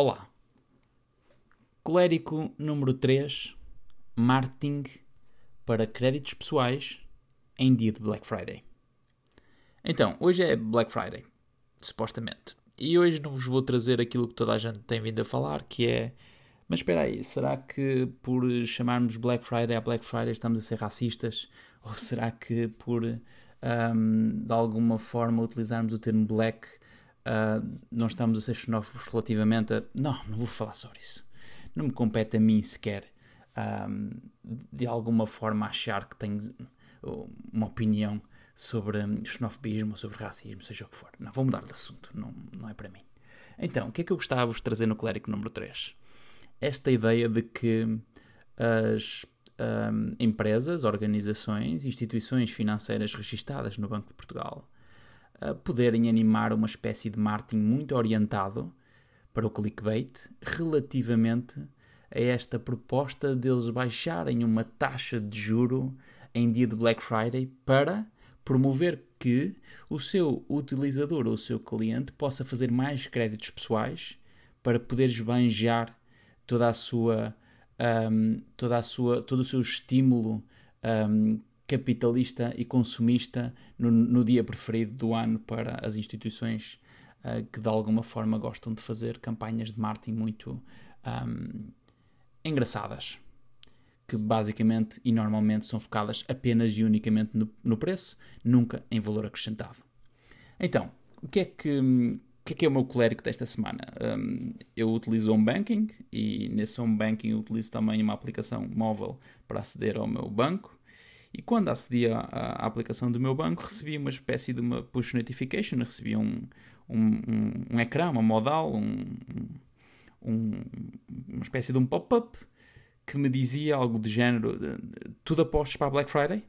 Olá. Colérico número 3, marketing para créditos pessoais em dia de Black Friday. Então, hoje é Black Friday, supostamente. E hoje não vos vou trazer aquilo que toda a gente tem vindo a falar, que é mas espera aí, será que por chamarmos Black Friday a Black Friday estamos a ser racistas? Ou será que por um, de alguma forma utilizarmos o termo black uh, não estamos a ser xenófobos relativamente a. Não, não vou falar sobre isso. Não me compete a mim sequer um, de alguma forma achar que tenho uma opinião sobre xenofobismo, sobre racismo, seja o que for. Não, vou mudar de assunto, não, não é para mim. Então, o que é que eu gostava de trazer no clérigo número 3? Esta ideia de que as um, empresas, organizações, instituições financeiras registadas no Banco de Portugal poderem animar uma espécie de marketing muito orientado para o clickbait relativamente a esta proposta deles baixarem uma taxa de juro em dia de Black Friday para promover que o seu utilizador ou o seu cliente possa fazer mais créditos pessoais para poder esbanjar toda a sua, um, toda a sua, todo o seu estímulo um, capitalista e consumista no, no, dia preferido do ano para as instituições uh, que de alguma forma gostam de fazer campanhas de marketing muito um, engraçadas, que basicamente e normalmente são focadas apenas e unicamente no, no preço, nunca em valor acrescentado. Então, o que é que, o que é, que é o meu colérico desta semana? Um, eu utilizo home banking e nesse home banking utilizo também uma aplicação móvel para aceder ao meu banco e quando acedi à, aplicação do meu banco, recebi uma espécie de uma push notification, recebi um, um, um, um ecrã, uma modal, um, uma espécie de um pop-up que me dizia algo de género: tudo apostos para a Black Friday?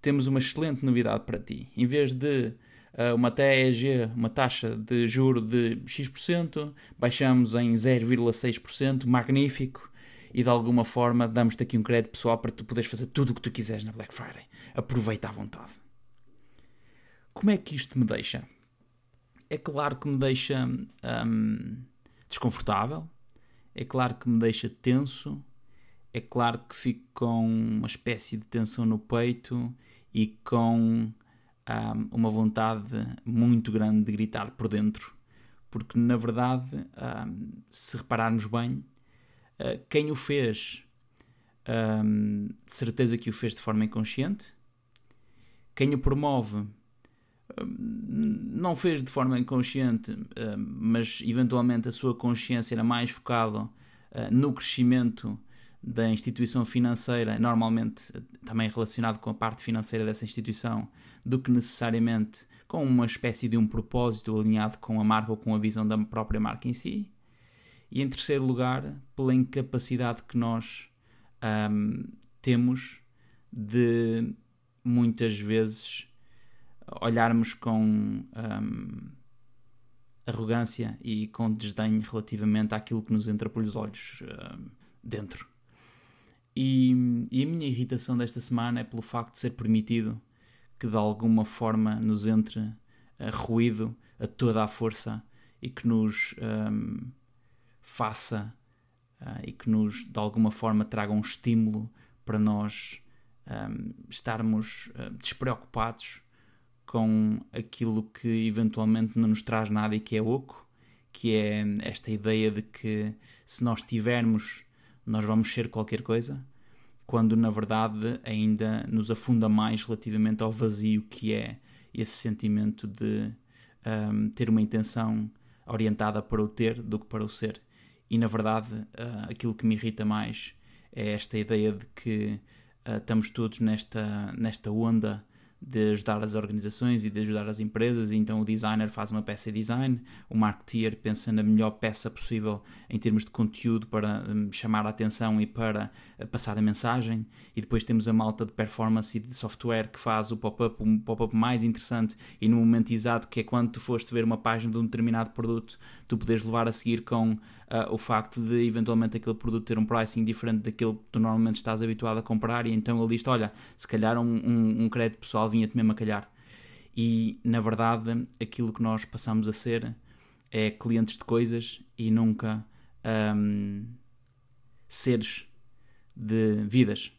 Temos uma excelente novidade para ti. Em vez de uh, uma TEG, uma taxa de juro de X%, baixamos em 0,6%, magnífico e de alguma forma damos-te aqui um crédito pessoal para tu poderes fazer tudo o que tu quiseres na Black Friday. Aproveita à vontade. Como é que isto me deixa? É claro que me deixa hum, desconfortável, é claro que me deixa tenso, é claro que fico com uma espécie de tensão no peito e com hum, uma vontade muito grande de gritar por dentro, porque na verdade, hum, se repararmos bem, eh, quem o fez, um, de certeza que o fez de forma inconsciente. Quem o promove, não fez de forma inconsciente, mas eventualmente a sua consciência era mais focada eh, no crescimento da instituição financeira, normalmente também relacionado com a parte financeira dessa instituição, do que necessariamente com uma espécie de um propósito alinhado com a marca ou com a visão da própria marca em si. E em terceiro lugar, pela incapacidade que nós um, temos de muitas vezes olharmos com um, arrogância e com desdém relativamente àquilo que nos entra pelos olhos um, dentro. E, e, a minha irritação desta semana é pelo facto de ser permitido que de alguma forma nos entre uh, ruído a toda a força e que nos um, faça uh, e que nos de alguma forma traga um estímulo para nós um, estarmos uh, despreocupados com aquilo que eventualmente não nos traz nada e que é oco, que é esta ideia de que se nós tivermos, nós vamos ser qualquer coisa, quando na verdade ainda nos afunda mais relativamente ao vazio que é esse sentimento de um, ter uma intenção orientada para o ter do que para o ser. E na verdade, uh, aquilo que me irrita mais é esta ideia de que uh, estamos todos nesta, nesta onda de ajudar as organizações e de ajudar as empresas, então o designer faz uma peça de design, o marketeer pensa na melhor peça possível em termos de conteúdo para um, chamar a atenção e para uh, passar a mensagem, e depois temos a malta de performance e de software que faz o pop-up, um pop-up mais interessante e no momento exato que é quando tu foste ver uma página de um determinado produto, tu podes levar a seguir com uh, o facto de eventualmente aquele produto ter um pricing diferente daquele que tu normalmente estás habituado a comprar, e então ele diz: Olha, se calhar um, um, um crédito pessoal vinha-te mesmo a calhar. E na verdade, aquilo que nós passamos a ser é clientes de coisas e nunca um, seres de vidas.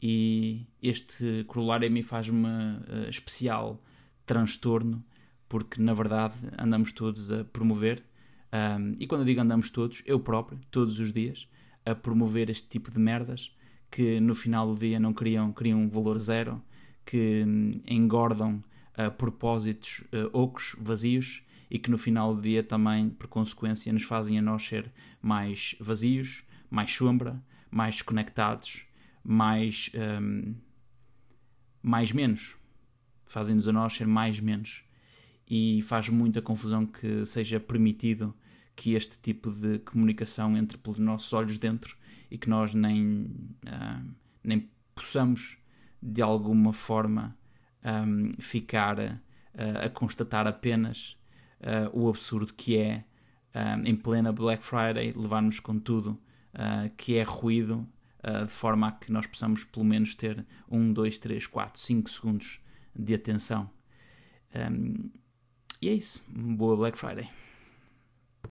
E este corolário a mim faz-me uh, especial transtorno, porque na verdade andamos todos a promover, um, e quando eu digo andamos todos, eu próprio, todos os dias, a promover este tipo de merdas que no final do dia não criam, criam um valor zero, que um, engordam uh, propósitos uh, ocos, vazios, e que no final do dia também, por consequência, nos fazem a nós ser mais vazios, mais sombra, mais desconectados, mais, um, mais menos. Fazem-nos a nós ser mais menos. E faz muita confusão que seja permitido que este tipo de comunicação entre pelos nossos olhos dentro e que nós nem, uh, nem possamos de alguma forma um, ficar uh, a constatar apenas uh, o absurdo que é em plena Black Friday levar-nos com tudo que é ruído uh, de forma a que nós possamos pelo menos ter 1, 2, 3, 4, 5 segundos de atenção. Um, e é isso. Boa Black Friday.